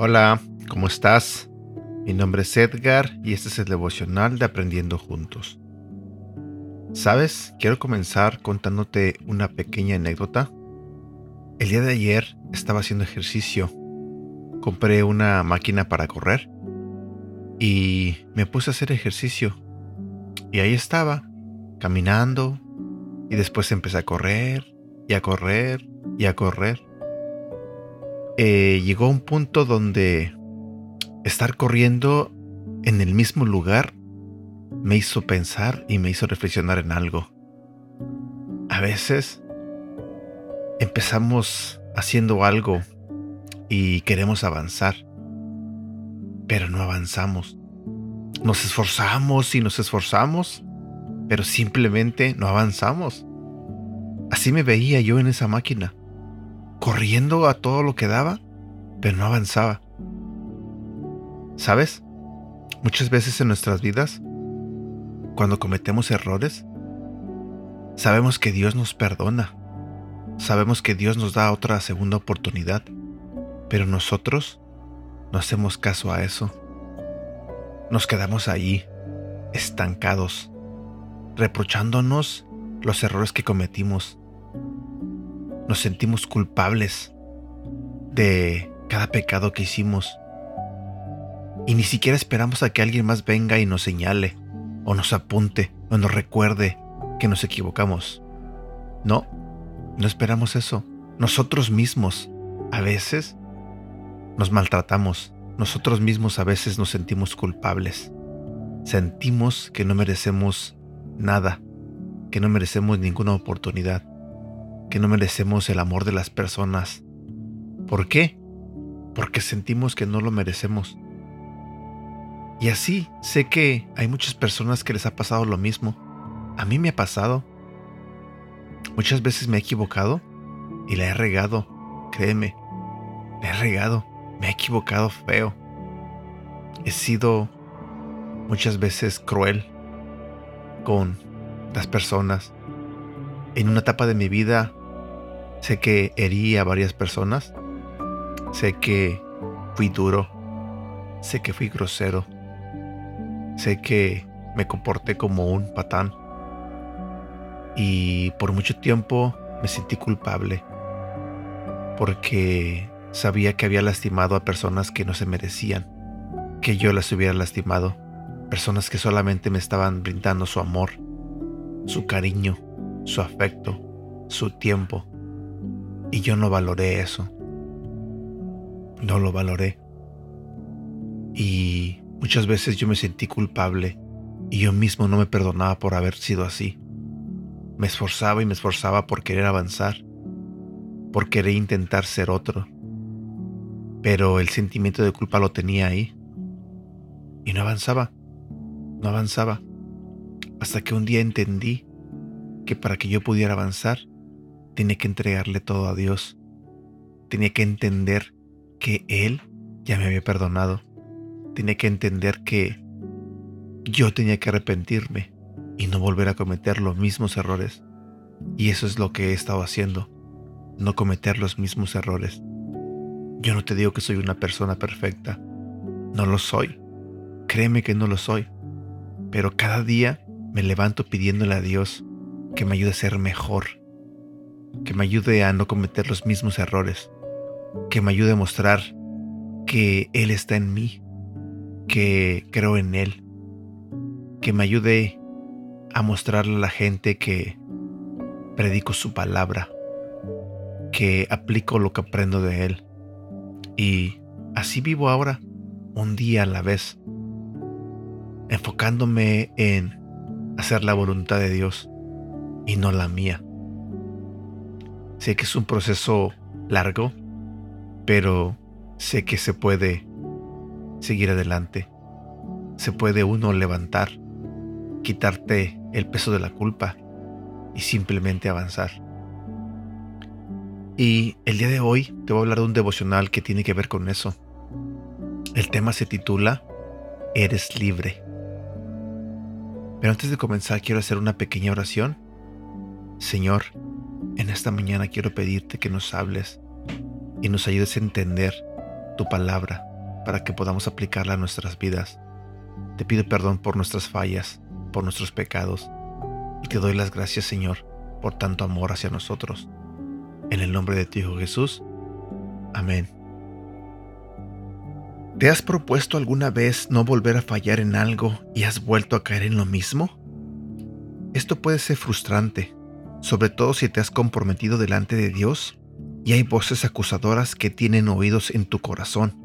Hola, ¿cómo estás? Mi nombre es Edgar y este es el devocional de Aprendiendo Juntos. ¿Sabes? Quiero comenzar contándote una pequeña anécdota. El día de ayer estaba haciendo ejercicio. Compré una máquina para correr y me puse a hacer ejercicio. Y ahí estaba, caminando, y después empecé a correr, y a correr, y a correr. Eh, llegó un punto donde estar corriendo en el mismo lugar me hizo pensar y me hizo reflexionar en algo. A veces empezamos haciendo algo y queremos avanzar, pero no avanzamos. Nos esforzamos y nos esforzamos, pero simplemente no avanzamos. Así me veía yo en esa máquina, corriendo a todo lo que daba, pero no avanzaba. ¿Sabes? Muchas veces en nuestras vidas, cuando cometemos errores, sabemos que Dios nos perdona, sabemos que Dios nos da otra segunda oportunidad, pero nosotros no hacemos caso a eso. Nos quedamos ahí, estancados, reprochándonos los errores que cometimos. Nos sentimos culpables de cada pecado que hicimos y ni siquiera esperamos a que alguien más venga y nos señale, o nos apunte, o nos recuerde que nos equivocamos. No, no esperamos eso. Nosotros mismos, a veces, nos maltratamos. Nosotros mismos a veces nos sentimos culpables. Sentimos que no merecemos nada, que no merecemos ninguna oportunidad, que no merecemos el amor de las personas. ¿Por qué? Porque sentimos que no lo merecemos. Y así sé que hay muchas personas que les ha pasado lo mismo. A mí me ha pasado. Muchas veces me he equivocado y la he regado. Créeme, la he regado. Me he equivocado feo. He sido muchas veces cruel con las personas. En una etapa de mi vida sé que herí a varias personas. Sé que fui duro. Sé que fui grosero Sé que me comporté como un patán y por mucho tiempo me sentí culpable porque sabía que había lastimado a personas que no se merecían, que yo las hubiera lastimado, personas que solamente me estaban brindando su amor, su cariño, su afecto, su tiempo, y yo no valoré eso. No lo valoré. Y Muchas veces yo me sentí culpable y yo mismo no me perdonaba por haber sido así. Me esforzaba y me esforzaba por querer avanzar, por querer intentar ser otro. Pero el sentimiento de culpa lo tenía ahí. Y no avanzaba, no avanzaba. Hasta que un día entendí que para que yo pudiera avanzar, tenía que entregarle todo a Dios. Tenía que entender que Él ya me había perdonado tenía que entender que yo tenía que arrepentirme y no volver a cometer los mismos errores. Y eso es lo que he estado haciendo, no cometer los mismos errores. Yo no te digo que soy una persona perfecta, no lo soy, créeme que no lo soy, pero cada día me levanto pidiéndole a Dios que me ayude a ser mejor, que me ayude a no cometer los mismos errores, que me ayude a mostrar que Él está en mí, que creo en Él, que me ayude a mostrarle a la gente que predico su palabra, que aplico lo que aprendo de Él. Y así vivo ahora, un día a la vez, enfocándome en hacer la voluntad de Dios y no la mía. Sé que es un proceso largo, pero sé que se puede seguir adelante. Se puede uno levantar, quitarte el peso de la culpa y simplemente avanzar. Y el día de hoy te voy a hablar de un devocional que tiene que ver con eso. El tema se titula Eres libre. Pero antes de comenzar quiero hacer una pequeña oración. Señor, en esta mañana quiero pedirte que nos hables y nos ayudes a entender tu palabra para que podamos aplicarla a nuestras vidas. Te pido perdón por nuestras fallas, por nuestros pecados, y te doy las gracias, Señor, por tanto amor hacia nosotros. En el nombre de tu Hijo Jesús. Amén. ¿Te has propuesto alguna vez no volver a fallar en algo y has vuelto a caer en lo mismo? Esto puede ser frustrante, sobre todo si te has comprometido delante de Dios y hay voces acusadoras que tienen oídos en tu corazón.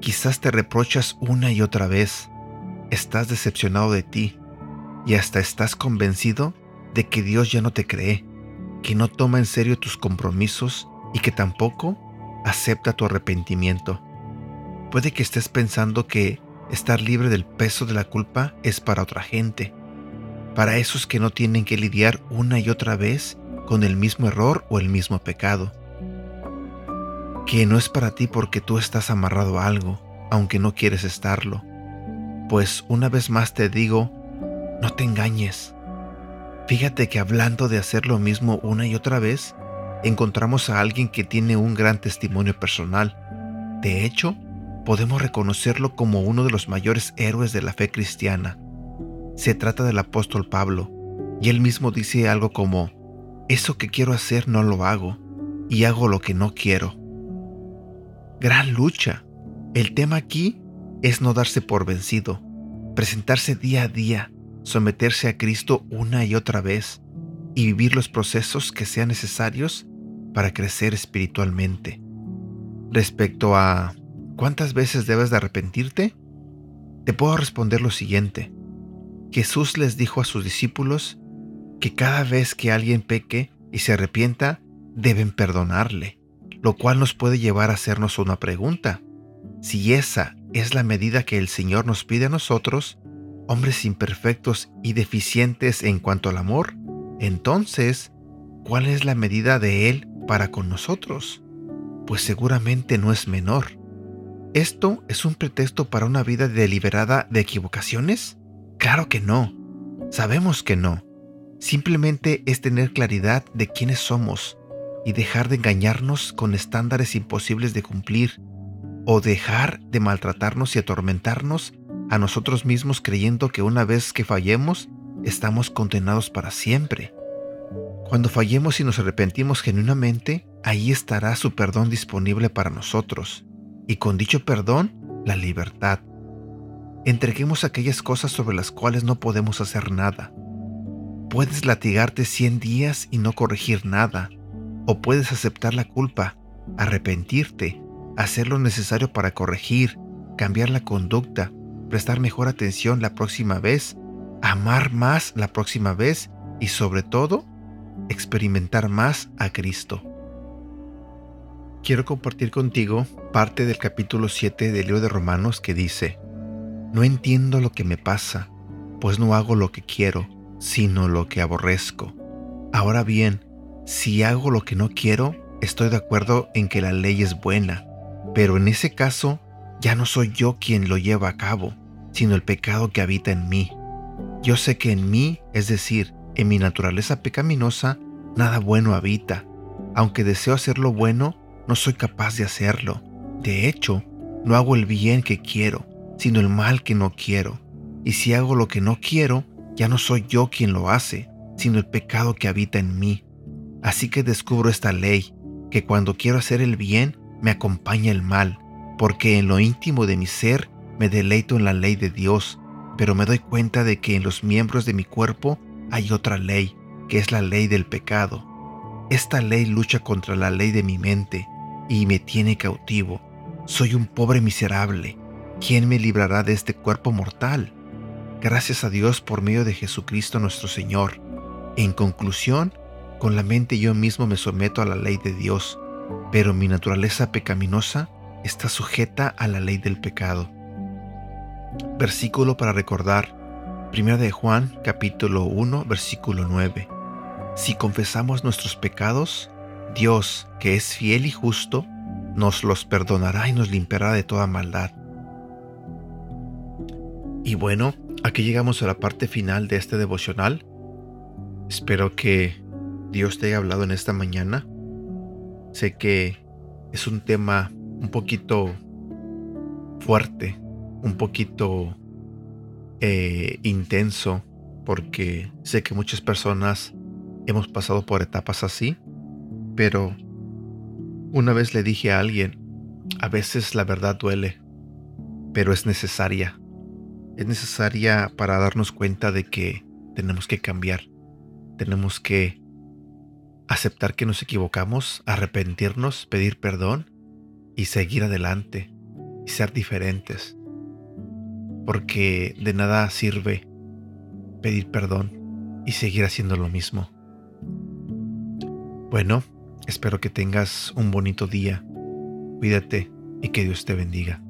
Quizás te reprochas una y otra vez, estás decepcionado de ti y hasta estás convencido de que Dios ya no te cree, que no toma en serio tus compromisos y que tampoco acepta tu arrepentimiento. Puede que estés pensando que estar libre del peso de la culpa es para otra gente, para esos que no tienen que lidiar una y otra vez con el mismo error o el mismo pecado. Que no es para ti porque tú estás amarrado a algo, aunque no quieres estarlo. Pues una vez más te digo, no te engañes. Fíjate que hablando de hacer lo mismo una y otra vez, encontramos a alguien que tiene un gran testimonio personal. De hecho, podemos reconocerlo como uno de los mayores héroes de la fe cristiana. Se trata del apóstol Pablo, y él mismo dice algo como, eso que quiero hacer no lo hago, y hago lo que no quiero. Gran lucha. El tema aquí es no darse por vencido, presentarse día a día, someterse a Cristo una y otra vez, y vivir los procesos que sean necesarios para crecer espiritualmente. Respecto a ¿Cuántas veces debes de arrepentirte? Te puedo responder lo siguiente. Jesús les dijo a sus discípulos que cada vez que alguien peque y se arrepienta, deben perdonarle, lo cual nos puede llevar a hacernos una pregunta. Si esa es la medida que el Señor nos pide a nosotros, hombres imperfectos y deficientes en cuanto al amor, entonces, ¿cuál es la medida de Él para con nosotros? Pues seguramente no es menor. ¿Esto es un pretexto para una vida deliberada de equivocaciones? Claro que no. Sabemos que no. Simplemente es tener claridad de quiénes somos y dejar de engañarnos con estándares imposibles de cumplir o dejar de maltratarnos y atormentarnos a nosotros mismos creyendo que una vez que fallemos estamos condenados para siempre. Cuando fallemos y nos arrepentimos genuinamente, ahí estará su perdón disponible para nosotros y con dicho perdón, la libertad. Entreguemos aquellas cosas sobre las cuales no podemos hacer nada. Puedes latigarte 100 días y no corregir nada, o puedes aceptar la culpa, arrepentirte, hacer lo necesario para corregir, cambiar la conducta, prestar mejor atención la próxima vez, amar más la próxima vez y sobre todo, experimentar más a Cristo quiero compartir contigo parte del capítulo 7 del libro de Romanos que dice, No entiendo lo que me pasa, pues no hago lo que quiero, sino lo que aborrezco. Ahora bien, si hago lo que no quiero, estoy de acuerdo en que la ley es buena, pero en ese caso ya no soy yo quien lo lleva a cabo, sino el pecado que habita en mí. Yo sé que en mí, es decir, en mi naturaleza pecaminosa, nada bueno habita. Aunque deseo hacer lo bueno, no soy capaz de hacerlo. De hecho, no hago el bien que quiero, sino el mal que no quiero. Y si hago lo que no quiero, ya no soy yo quien lo hace, sino el pecado que habita en mí. Así que descubro esta ley, que cuando quiero hacer el bien, me acompaña el mal, porque en lo íntimo de mi ser me deleito en la ley de Dios, pero me doy cuenta de que en los miembros de mi cuerpo hay otra ley, que es la ley del pecado. Esta ley lucha contra la ley de mi mente, y me tiene cautivo. Soy un pobre miserable. ¿Quién me librará de este cuerpo mortal? Gracias a Dios por medio de Jesucristo nuestro Señor. En conclusión, con la mente yo mismo me someto a la ley de Dios, pero mi naturaleza pecaminosa está sujeta a la ley del pecado. Versículo para recordar. 1 de Juan capítulo 1 versículo 9. Si confesamos nuestros pecados, Dios, que es fiel y justo, nos los perdonará y nos limpiará de toda maldad. Y bueno, aquí llegamos a la parte final de este devocional. Espero que Dios te haya hablado en esta mañana. Sé que es un tema un poquito fuerte, un poquito eh, intenso, porque sé que muchas personas hemos pasado por etapas así, pero una vez le dije a alguien, a veces la verdad duele, pero es necesaria es necesaria para darnos cuenta de que tenemos que cambiar. Tenemos que aceptar que nos equivocamos, arrepentirnos, pedir perdón y seguir adelante y ser diferentes. Porque de nada sirve pedir perdón y seguir haciendo lo mismo. Bueno, espero que tengas un bonito día. Cuídate y que Dios te bendiga.